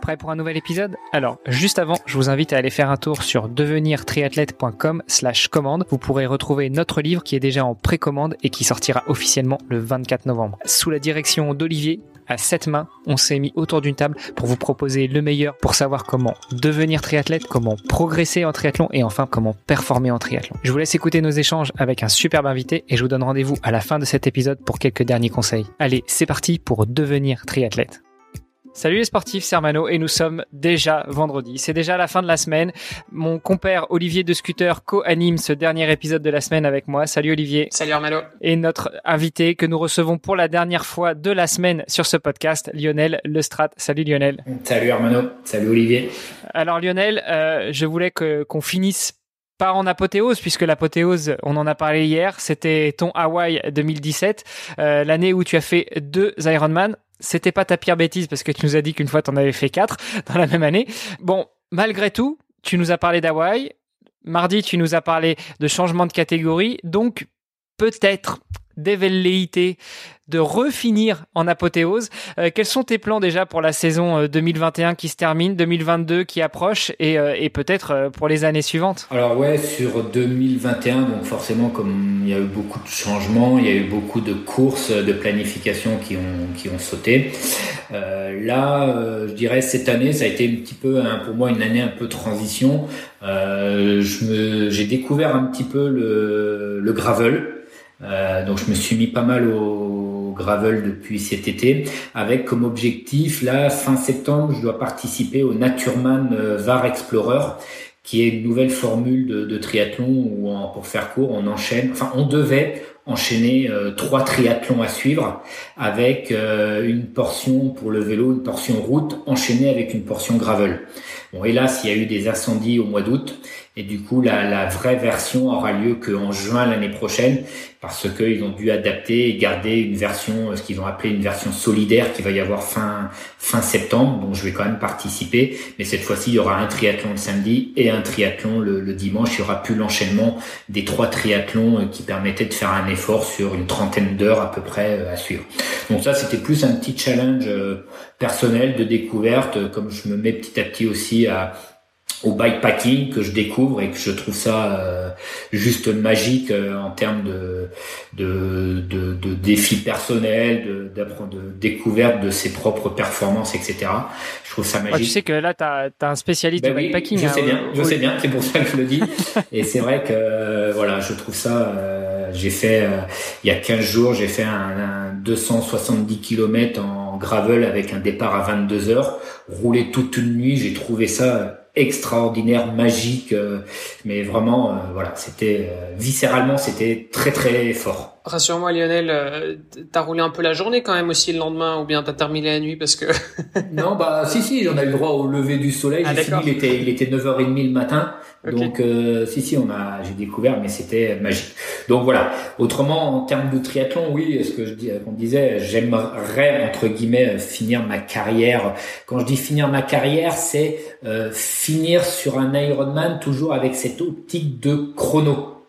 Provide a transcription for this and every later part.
Prêt pour un nouvel épisode? Alors, juste avant, je vous invite à aller faire un tour sur devenirtriathlète.com slash commande. Vous pourrez retrouver notre livre qui est déjà en précommande et qui sortira officiellement le 24 novembre. Sous la direction d'Olivier, à sept mains, on s'est mis autour d'une table pour vous proposer le meilleur pour savoir comment devenir triathlète, comment progresser en triathlon et enfin comment performer en triathlon. Je vous laisse écouter nos échanges avec un superbe invité et je vous donne rendez-vous à la fin de cet épisode pour quelques derniers conseils. Allez, c'est parti pour devenir triathlète. Salut les sportifs, c'est Armano et nous sommes déjà vendredi. C'est déjà la fin de la semaine. Mon compère Olivier de Scooter co-anime ce dernier épisode de la semaine avec moi. Salut Olivier. Salut Armano. Et notre invité que nous recevons pour la dernière fois de la semaine sur ce podcast, Lionel Lestrade. Salut Lionel. Salut Armano. Salut Olivier. Alors Lionel, euh, je voulais que qu'on finisse pas en apothéose puisque l'apothéose, on en a parlé hier, c'était ton Hawaï 2017, euh, l'année où tu as fait deux Ironman c'était pas ta pire bêtise parce que tu nous as dit qu'une fois tu en avais fait quatre dans la même année. Bon, malgré tout, tu nous as parlé d'Hawaï. Mardi, tu nous as parlé de changement de catégorie. Donc, peut-être des velléités de refinir en apothéose. Euh, quels sont tes plans déjà pour la saison 2021 euh, qui se termine, 2022 qui approche et, euh, et peut-être pour les années suivantes? Alors ouais, sur 2021, donc forcément comme il y a eu beaucoup de changements, il y a eu beaucoup de courses de planification qui ont, qui ont sauté. là, je dirais cette année, ça a été un petit peu hein, pour moi une année un peu transition. J'ai découvert un petit peu le, le gravel. Donc je me suis mis pas mal au, gravel depuis cet été, avec comme objectif, là, fin septembre, je dois participer au Naturman euh, VAR Explorer, qui est une nouvelle formule de, triathlon où, pour faire court, on enchaîne, enfin, on devait enchaîner euh, trois triathlons à suivre avec euh, une portion pour le vélo, une portion route enchaînée avec une portion gravel. Bon, hélas, il y a eu des incendies au mois d'août et du coup, la, la vraie version aura lieu qu'en juin l'année prochaine parce qu'ils ont dû adapter et garder une version, ce qu'ils ont appelé une version solidaire qui va y avoir fin fin septembre. Donc, je vais quand même participer, mais cette fois-ci, il y aura un triathlon le samedi et un triathlon le, le dimanche. Il y aura plus l'enchaînement des trois triathlons euh, qui permettaient de faire un effort sur une trentaine d'heures à peu près euh, à suivre. Donc ça, c'était plus un petit challenge euh, personnel de découverte, comme je me mets petit à petit aussi à au bikepacking que je découvre et que je trouve ça euh, juste magique euh, en termes de de, de, de défis personnels, de, de découverte de ses propres performances, etc. Je trouve ça magique. tu sais que là, tu as, un spécialiste ben bikepacking. je hein, sais bien, je sais bien, c'est pour ça que je le dis. et c'est vrai que euh, voilà, je trouve ça. j'ai fait il y a 15 jours, j'ai fait un, un 270 km en gravel avec un départ à 22 heures, roulé toute une nuit. J'ai trouvé ça extraordinaire, magique, euh, mais vraiment, euh, voilà, c'était euh, viscéralement, c'était très très fort. Rassure-moi Lionel, t'as roulé un peu la journée quand même aussi le lendemain, ou bien t'as terminé la nuit parce que... non, bah si si, j'en ai eu le droit au lever du soleil, ah, il était, il était 9h30 le matin, donc euh, si si on a j'ai découvert mais c'était magique. Donc voilà. Autrement en termes de triathlon, oui, ce que je dis on disait, j'aimerais entre guillemets finir ma carrière. Quand je dis finir ma carrière, c'est euh, finir sur un Ironman toujours avec cette optique de chrono.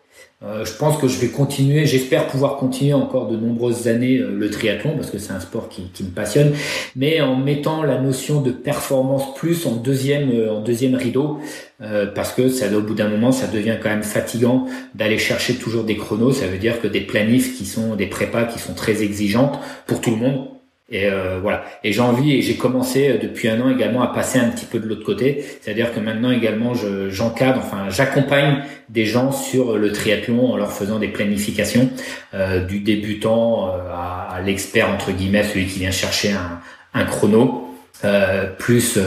Euh, je pense que je vais continuer, j'espère pouvoir continuer encore de nombreuses années euh, le triathlon parce que c'est un sport qui, me passionne, mais en mettant la notion de performance plus en deuxième euh, en deuxième rideau parce que ça au bout d'un moment ça devient quand même fatigant d'aller chercher toujours des chronos, ça veut dire que des planifs qui sont des prépas qui sont très exigeantes pour tout le monde, et euh, voilà. Et j'ai envie et j'ai commencé euh, depuis un an également à passer un petit peu de l'autre côté, c'est-à-dire que maintenant également je, j'encadre, enfin j'accompagne des gens sur le triathlon en leur faisant des planifications euh, du débutant euh, à, à, l'expert entre guillemets, celui qui vient chercher un, un chrono, euh, plus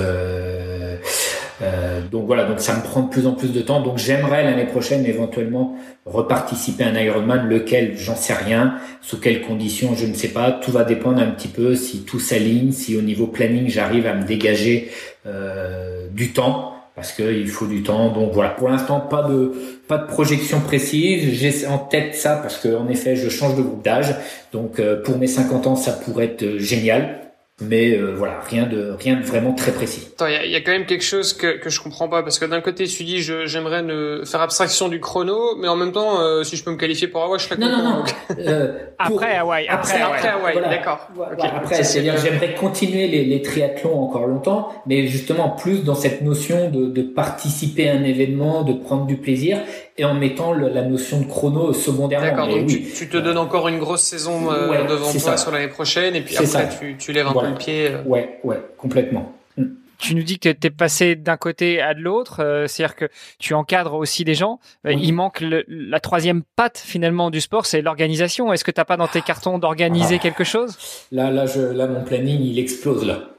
euh, donc voilà, donc ça me prend de plus en plus de temps. Donc j'aimerais l'année prochaine éventuellement reparticiper à un Ironman, lequel j'en sais rien, sous quelles conditions je ne sais pas. Tout va dépendre un petit peu si tout s'aligne, si au niveau planning j'arrive à me dégager euh, du temps parce qu'il faut du temps. Donc voilà, pour l'instant pas de pas de projection précise. J'ai en tête ça parce que en effet je change de groupe d'âge. Donc euh, pour mes 50 ans ça pourrait être génial mais euh, voilà, rien de rien de vraiment très précis. Il y, a, quand même quelque chose que que je comprends pas parce que d'un côté tu dis j'aimerais ne faire abstraction du chrono, mais en même temps euh, si je peux me qualifier pour Hawaii, je serais non, Non non. Euh, après Hawaii, après, après Hawaii, d'accord. Après, c'est-à-dire j'aimerais continuer les, les, triathlons encore longtemps, mais justement plus dans cette notion de, de participer à un événement, de prendre du plaisir et en mettant la notion de chrono secondairement. D'accord, donc tu, te donnes encore une grosse saison devant toi sur l'année prochaine et puis après tu, tu lèves un peu le pied. Euh. Ouais, ouais, complètement. Mm. Tu nous dis que tu es passé d'un côté à de l'autre, euh, c'est-à-dire que tu encadres aussi des gens. Euh, il manque la troisième patte finalement du sport, c'est l'organisation. Est-ce que tu n'as pas dans tes cartons d'organiser ah. quelque chose? Là, là, je, là, mon planning, il explose là.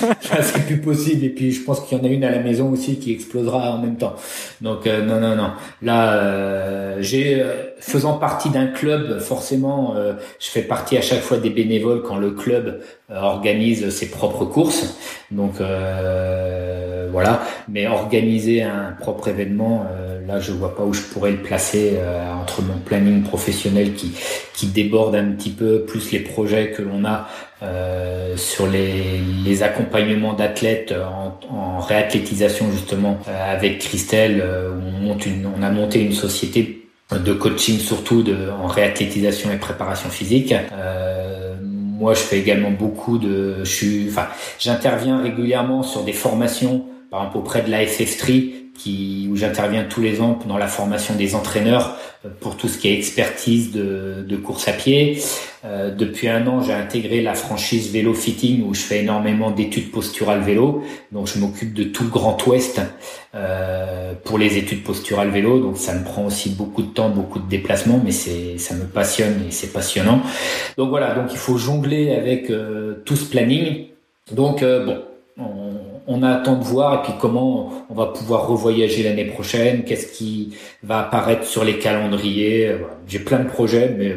c'est plus possible. Et puis je pense qu'il y en a une à la maison aussi qui explosera en même temps. Donc euh, non, non, non. Là, euh, j'ai euh, faisant partie d'un club, forcément, je fais partie à chaque fois des bénévoles quand le club organise ses propres courses. Donc voilà. Mais organiser un propre événement, là, je vois pas où je pourrais le placer entre mon planning professionnel qui qui déborde un petit peu, plus les projets que l'on a euh, sur les, accompagnements d'athlètes en, en, réathlétisation justement euh, avec Christelle euh, on, monte on a monté une société de coaching surtout en réathlétisation et préparation physique. Euh, moi, je fais également beaucoup de, je suis, enfin, j'interviens régulièrement sur des formations, par exemple auprès de la FF3, qui, où j'interviens tous les ans dans la formation des entraîneurs pour tout ce qui est expertise de, de course à pied. Euh, depuis un an, j'ai intégré la franchise vélo fitting où je fais énormément d'études posturales vélo. Donc, je m'occupe de tout le Grand Ouest euh, pour les études posturales vélo. Donc, ça me prend aussi beaucoup de temps, beaucoup de déplacements, mais c'est ça me passionne et c'est passionnant. Donc voilà, donc il faut jongler avec euh, tout ce planning. Donc euh, bon, on, on attend de voir et puis comment on va pouvoir revoyager l'année prochaine, qu'est-ce qui va apparaître sur les calendriers. J'ai plein de projets, mais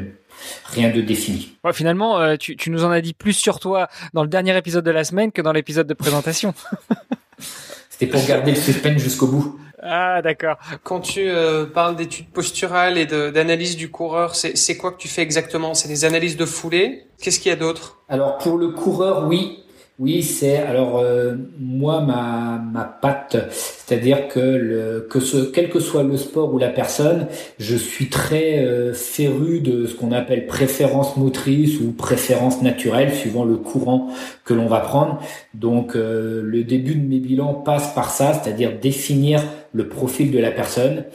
rien de défini. finalement, euh, tu, nous en as dit plus sur toi dans le dernier épisode de la semaine que dans l'épisode de présentation. C'était pour garder le suspense jusqu'au bout. Ah d'accord. Quand tu euh, parles d'études posturales et d'analyse du coureur, c'est quoi que tu fais exactement? C'est des analyses de foulée? Qu'est-ce qu'il y a d'autre? Alors pour le coureur, oui, oui, c'est alors euh, moi ma ma patte, c'est-à-dire que le que ce quel que soit le sport ou la personne, je suis très euh, féru de ce qu'on appelle préférence motrice ou préférence naturelle suivant le courant que l'on va prendre. Donc euh, le début de mes bilans passe par ça, c'est-à-dire définir le profil de la personne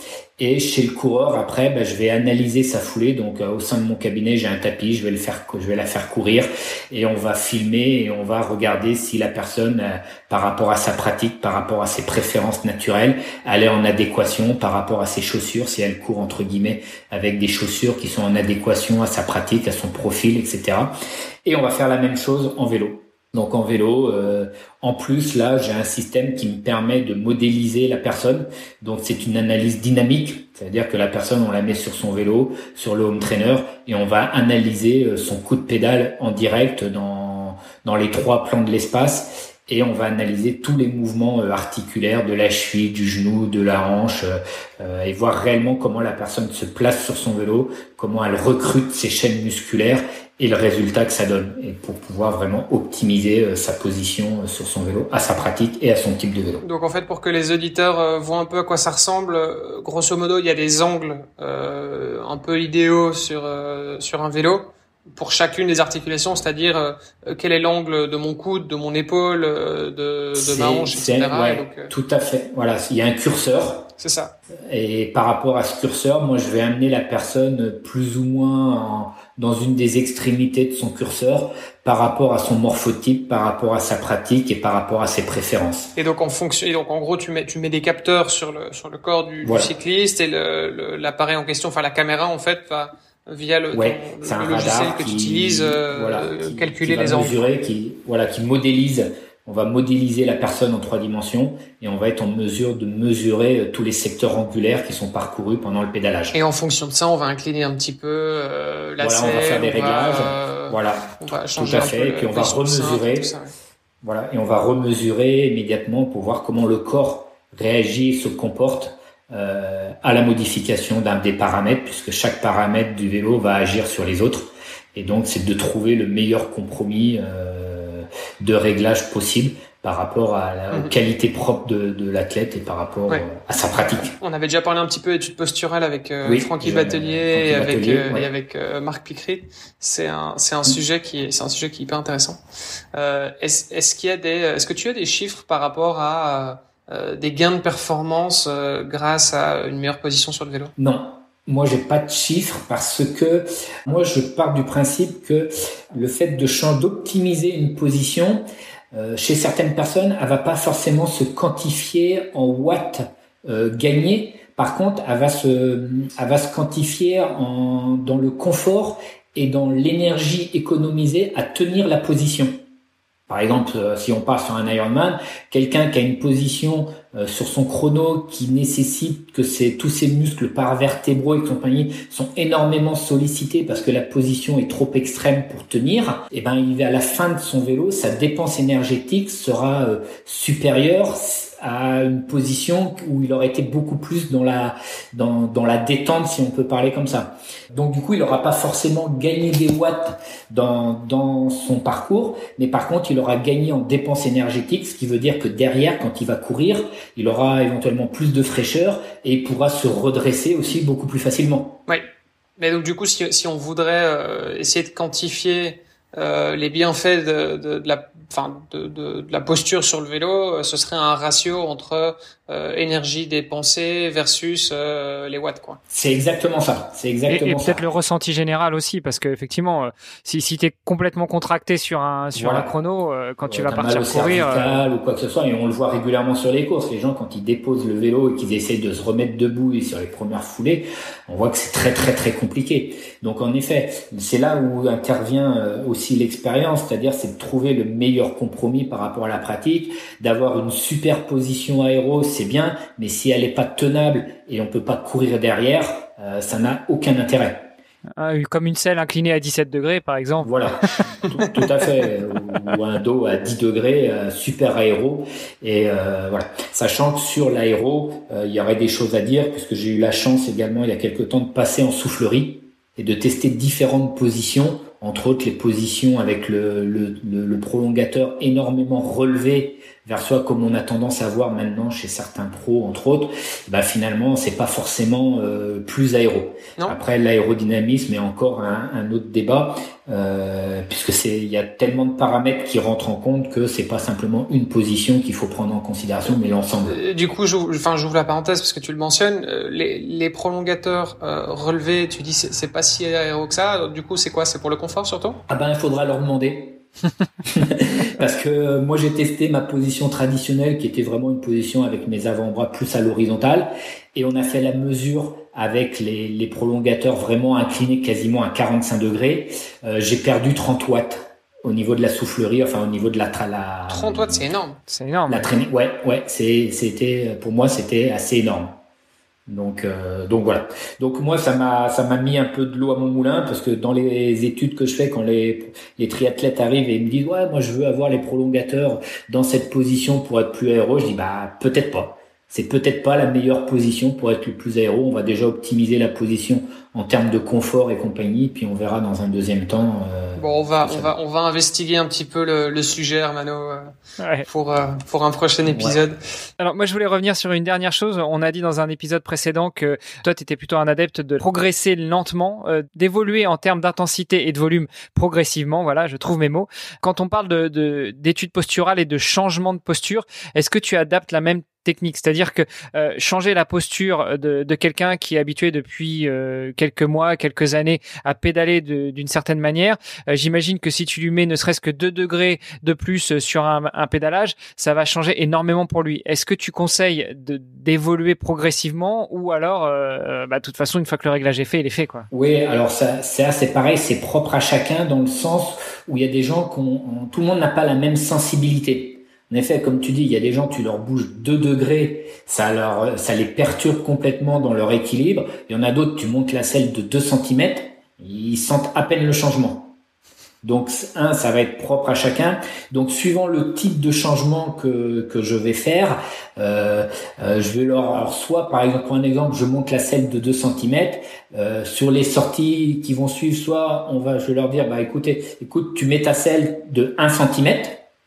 et chez le coureur, après, bah, je vais analyser sa foulée. Donc, euh, au sein de mon cabinet, j'ai un tapis, je vais le faire, je vais la faire courir et on va filmer et on va regarder si la personne, euh, par rapport à sa pratique, par rapport à ses préférences naturelles, elle est en adéquation par rapport à ses chaussures, si elle court entre guillemets avec des chaussures qui sont en adéquation à sa pratique, à son profil, etc. Et on va faire la même chose en vélo. Donc en vélo, euh, en plus là, j'ai un système qui me permet de modéliser la personne. Donc c'est une analyse dynamique, c'est-à-dire que la personne, on la met sur son vélo, sur le home trainer, et on va analyser euh, son coup de pédale en direct dans dans les trois plans de l'espace. Et on va analyser tous les mouvements euh, articulaires de la cheville, du genou, de la hanche, et voir réellement comment la personne se place sur son vélo, comment elle recrute ses chaînes musculaires et le résultat que ça donne, et pour pouvoir vraiment optimiser euh, sa position euh, sur son vélo, à sa pratique et à son type de vélo. Donc en fait, pour que les auditeurs euh, voient un peu à quoi ça ressemble, grosso modo, il y a des angles euh, un peu idéaux sur sur un vélo pour chacune des articulations, c'est-à-dire quel est l'angle de mon coude, de mon épaule, de, de ma hanche, etc. Donc, tout à fait. Voilà, il y a un curseur. C'est ça. Et par rapport à ce curseur, moi, je vais amener la personne plus ou moins en dans une des extrémités de son curseur par rapport à son morphotype, par rapport à sa pratique et par rapport à ses préférences. Et donc en fonction, et donc en gros tu mets tu mets des capteurs sur le sur le corps du, du cycliste et l'appareil en question, enfin la caméra en fait va via le, ouais, le, logiciel que tu utilises euh, voilà, calculer les angles. Qui voilà qui modélise on va modéliser la personne en trois dimensions et on va être en mesure de mesurer euh, tous les secteurs angulaires qui sont parcourus pendant le pédalage. Et en fonction de ça, on va incliner un petit peu euh, la Voilà, on va faire des réglages. Euh, voilà, on va changer tout à fait. et puis on va remesurer. Voilà, et on va remesurer immédiatement pour voir comment le corps réagit et se comporte euh, à la modification d'un des paramètres, puisque chaque paramètre du vélo va agir sur les autres. Et donc, c'est de trouver le meilleur compromis. Euh, de réglages possibles par rapport à la mhm. qualité propre de, de l'athlète et par rapport à sa pratique. On avait déjà parlé un petit peu d'études posturales avec euh, Francky Batelier et avec, euh, et avec euh, Marc Picry. C'est un c'est un mm. sujet qui est c'est un sujet qui est hyper intéressant. Euh, est-ce est-ce qu'il y a des est-ce que tu as des chiffres par rapport à des gains de performance grâce à une meilleure position sur le vélo? Non, moi, j'ai pas de chiffres parce que moi, je pars du principe que le fait de d'optimiser une position, euh, chez certaines personnes, elle va pas forcément se quantifier en watts euh, gagnés. Par contre, elle va se, elle va se quantifier en, dans le confort et dans l'énergie économisée à tenir la position. Par exemple, euh, si on part sur un Ironman, quelqu'un qui a une position euh, sur son chrono qui nécessite que tous ses muscles paravertébraux et compagnie sont énormément sollicités parce que la position est trop extrême pour tenir, et eh ben à la fin de son vélo, sa dépense énergétique sera euh, supérieure à une position où il aurait été beaucoup plus dans la dans, dans la détente si on peut parler comme ça. Donc du coup, il n'aura pas forcément gagné des watts dans dans son parcours, mais par contre, il aura gagné en dépense énergétique, ce qui veut dire que derrière quand il va courir, il aura éventuellement plus de fraîcheur et il pourra se redresser aussi beaucoup plus facilement. Oui. Mais donc du coup, si, si on voudrait euh, essayer de quantifier euh, les bienfaits de, de, de la enfin de, de, de, la posture sur le vélo, euh, ce serait un ratio entre euh, énergie dépensée versus euh, les watts quoi. C'est exactement ça. C'est exactement et, et peut-être le ressenti général aussi parce que effectivement euh, si si tu es complètement contracté sur un sur un chrono quand tu vas partir courir ou quoi que ce soit et on le voit régulièrement sur les courses, les gens quand ils déposent le vélo et qu'ils essaient de se remettre debout et sur les premières foulées, on voit que c'est très très très compliqué. Donc en effet, c'est là où intervient aussi l'expérience, c'est-à-dire c'est de trouver le meilleur compromis par rapport à la pratique, d'avoir une superposition aéro, c'est bien, mais si elle n'est pas tenable et on peut pas courir derrière, euh, ça n'a aucun intérêt. Ah, comme une selle inclinée à 17 degrés, par exemple. Voilà, tout, à fait. Ou un dos à 10 degrés, euh, super aéro. Et euh, voilà, sachant que sur l'aéro, il y aurait des choses à dire, puisque j'ai eu la chance également il y a quelques temps de passer en soufflerie et de tester différentes positions entre autres les positions avec le, prolongateur énormément relevé vers soi comme on a tendance à voir maintenant chez certains pros entre autres bah finalement c'est pas forcément euh, plus aéro. Après l'aérodynamisme est encore un, un, autre débat euh, puisque c'est il y a tellement de paramètres qui rentrent en compte que c'est pas simplement une position qu'il faut prendre en considération mais l'ensemble. Euh, du coup j'ouvre enfin j'ouvre la parenthèse parce que tu le mentionnes euh, les, les prolongateurs relevés tu dis c'est pas si aéro que ça. Du coup c'est quoi? C'est pour le confort surtout? Ah ben il faudra leur demander Parce que moi j'ai testé ma position traditionnelle qui était vraiment une position avec mes avant-bras plus à l'horizontale et on a fait la mesure avec les, les prolongateurs vraiment inclinés quasiment à 45 degrés. Euh, j'ai perdu 30 watts au niveau de la soufflerie, enfin au niveau de la... la 30 watts c'est énorme. C'est énorme. La traînée, ouais, ouais, c'était pour moi c'était assez énorme. Donc, euh, donc voilà. Donc moi, ça m'a, ça m'a mis un peu de l'eau à mon moulin parce que dans les études que je fais, quand les, triathlètes arrivent et me disent ouais, moi je veux avoir les prolongateurs dans cette position pour être plus aéro, je dis bah peut-être pas. C'est peut-être pas la meilleure position pour être le plus aéro. On va déjà optimiser la position en termes de confort et compagnie, puis on verra dans un deuxième temps. Euh, bon, on va on va on va investiguer un petit peu le, le sujet, Hermano, euh, pour euh, pour un prochain épisode. Alors moi, je voulais revenir sur une dernière chose. On a dit dans un épisode précédent que toi, tu étais plutôt un adepte de progresser lentement, d'évoluer en termes d'intensité et de volume progressivement. Voilà, je trouve mes mots. Quand on parle de d'études posturales et de changement de posture, est-ce que tu adaptes la même c'est-à-dire que euh, changer la posture de, quelqu'un qui est habitué depuis euh, quelques mois, quelques années à pédaler d'une certaine manière, euh, j'imagine que si tu lui mets ne serait-ce que 2 degrés de plus sur un, un, pédalage, ça va changer énormément pour lui. Est-ce que tu conseilles d'évoluer progressivement ou alors, bah, de toute façon, une fois que le réglage est fait, il est fait quoi? Oui, alors ça, c'est pareil, c'est propre à chacun dans le sens où il y a des gens qui tout le monde n'a pas la même sensibilité. En effet, comme tu dis, il y a des gens, tu leur bouges 2 degrés, ça leur, ça les perturbe complètement dans leur équilibre. Il y en a d'autres, tu montes la selle de 2 cm, ils sentent à peine le changement. Donc, un, ça va être propre à chacun. Donc, suivant le type de changement que, que je vais faire, euh, euh, je vais leur, alors soit, par exemple, pour un exemple, je monte la selle de 2 cm. Euh, sur les sorties qui vont suivre, soit on va, je vais leur dire, bah écoutez, écoute, tu mets ta selle de 1 cm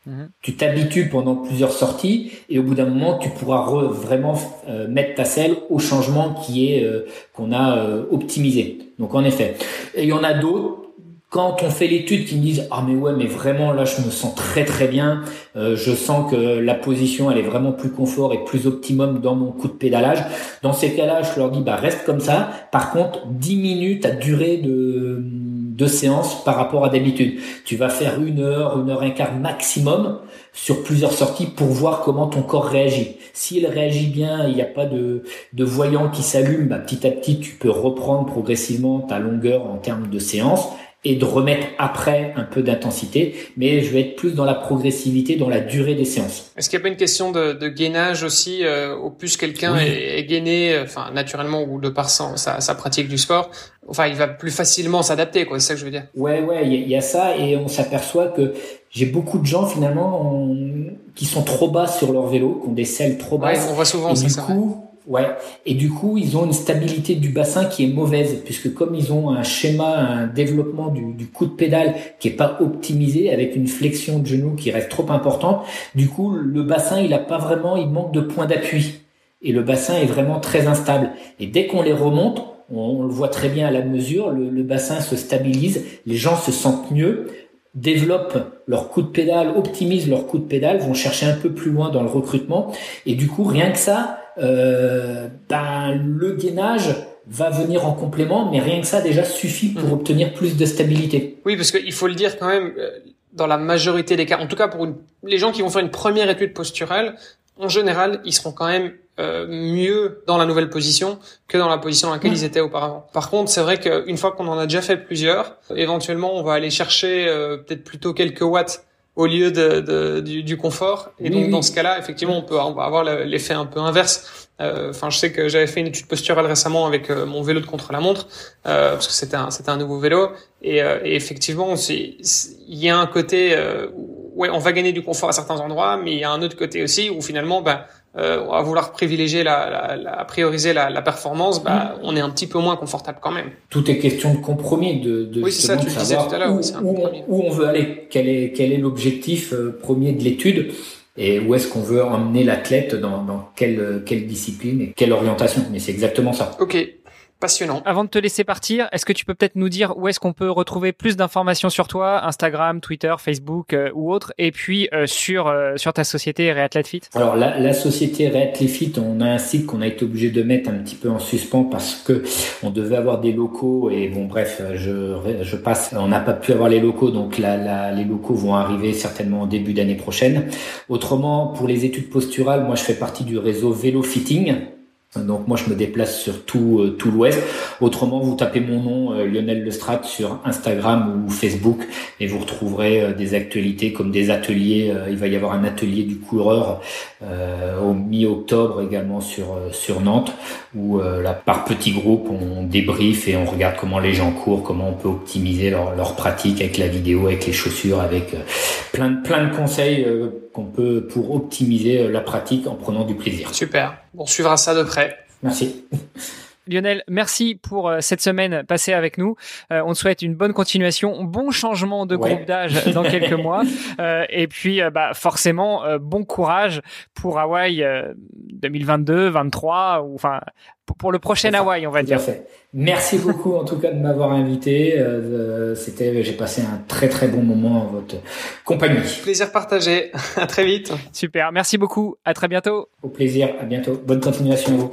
Mhm. Tu t'habitues pendant plusieurs sorties et au bout d'un moment, tu pourras vraiment euh, mettre ta selle au changement qui est euh, qu'on a euh, optimisé. Donc en effet, et il y en a d'autres. Quand on fait l'étude, qui me disent ah mais ouais mais vraiment là je me sens très très bien, je sens que la position elle est vraiment plus confort et plus optimum dans mon coup de pédalage. Dans ces cas-là, je leur dis bah reste comme ça. Par contre, diminue ta durée de de séances par rapport à d'habitude. Tu vas faire une heure, une heure et un quart maximum sur plusieurs sorties pour voir comment ton corps réagit. S'il réagit bien, il n'y a pas de, de voyant qui s'allume, bah, petit à petit, tu peux reprendre progressivement ta longueur en termes de séance et de remettre après un peu d'intensité, mais je vais être plus dans la progressivité, dans la durée des séances. Est-ce qu'il n'y a pas une question de, de gainage aussi, euh, au plus quelqu'un est, est, gainé, euh, enfin naturellement ou de par sa, sa, pratique du sport, enfin il va plus facilement s'adapter, quoi. C'est ça que je veux dire. Ouais, ouais, il y, a ça et on s'aperçoit que j'ai beaucoup de gens finalement qui sont trop bas sur leur vélo, qui ont des selles trop basses. Ouais, on voit souvent et ça. Du coup, Ouais. Et du coup, ils ont une stabilité du bassin qui est mauvaise, puisque comme ils ont un schéma, un développement du, coup de pédale qui est pas optimisé, avec une flexion de genou qui reste trop importante, du coup, le bassin, il a pas vraiment, il manque de points d'appui. Et le bassin est vraiment très instable. Et dès qu'on les remonte, on, le voit très bien à la mesure, le bassin se stabilise, les gens se sentent mieux développent leur coup de pédale, optimisent leur coup de pédale, vont chercher un peu plus loin dans le recrutement. Et du coup, rien que ça, euh, ben, le gainage va venir en complément, mais rien que ça déjà suffit pour mhm. obtenir plus de stabilité. Oui, parce qu'il faut le dire quand même, euh, dans la majorité des cas, en tout cas pour les gens qui vont faire une première étude posturale, en général, ils seront quand même euh, mieux dans la nouvelle position que dans la position dans laquelle mhm. ils étaient auparavant. Par contre, c'est vrai qu'une fois qu'on en a déjà fait plusieurs, éventuellement, on va aller chercher euh, peut-être plutôt quelques watts au lieu de, de du, du, confort. Et donc dans ce cas-là, effectivement, on peut on va avoir l'effet un peu inverse. Euh, enfin, je sais que j'avais fait une étude posturale récemment avec euh, mon vélo de contre-la-montre euh, parce que c'était un c'était un nouveau vélo et, et effectivement, il y a un côté où, ouais, on va gagner du confort à certains endroits, mais il y a un autre côté aussi où finalement, ben euh, à vouloir privilégier la, la, la prioriser la, la performance, bah, mm. on est un petit peu moins confortable quand même. Tout est question de compromis, de, de oui, ça, tu savoir tout à où, où, où, on veut aller, quel est quel est l'objectif euh, premier de l'étude et où est-ce qu'on veut emmener l'athlète dans, dans quelle quelle discipline et quelle orientation. Mais c'est exactement ça. Ok passionnant. Avant de te laisser partir, est-ce que tu peux peut-être nous dire où est-ce qu'on peut retrouver plus d'informations sur toi, Instagram, Twitter, Facebook euh, ou autre, et puis euh, sur euh, sur ta société Reathlete Fit? Alors la, la société Reathlete Fit, on a un site qu'on a été obligé de mettre un petit peu en suspens parce que on devait avoir des locaux et bon bref, je je passe, on n'a pas pu avoir les locaux, donc la, les locaux vont arriver certainement au début d'année prochaine. Autrement, pour les études posturales, moi je fais partie du réseau Vélo Fitting donc moi je me déplace sur tout, euh, tout l'Ouest. Autrement, vous tapez mon nom euh, Lionel Lestrat sur Instagram ou Facebook et vous retrouverez euh, des actualités comme des ateliers. il va y avoir un atelier du coureur au mi-octobre également sur sur Nantes où là par petits groupes on débrief et on regarde comment les gens courent, comment on peut optimiser leur, leur pratique avec la vidéo, avec les chaussures, avec plein de plein de conseils qu'on peut pour optimiser la pratique en prenant du plaisir. Super. On suivra ça de près. Merci. Lionel, merci pour euh, cette semaine passée avec nous. Euh, on te souhaite une bonne continuation, bon changement de groupe d'âge dans quelques mois, euh, et puis bah forcément bon courage pour Hawaï 2022, 23, ou enfin pour le prochain Hawaï, on va dire. Fait. Merci beaucoup en tout cas de m'avoir invité. C'était, j'ai passé un très très bon moment en votre compagnie. Plaisir partagé. à très vite. Super. Merci beaucoup. À très bientôt. Au plaisir. À bientôt. Bonne continuation à vous.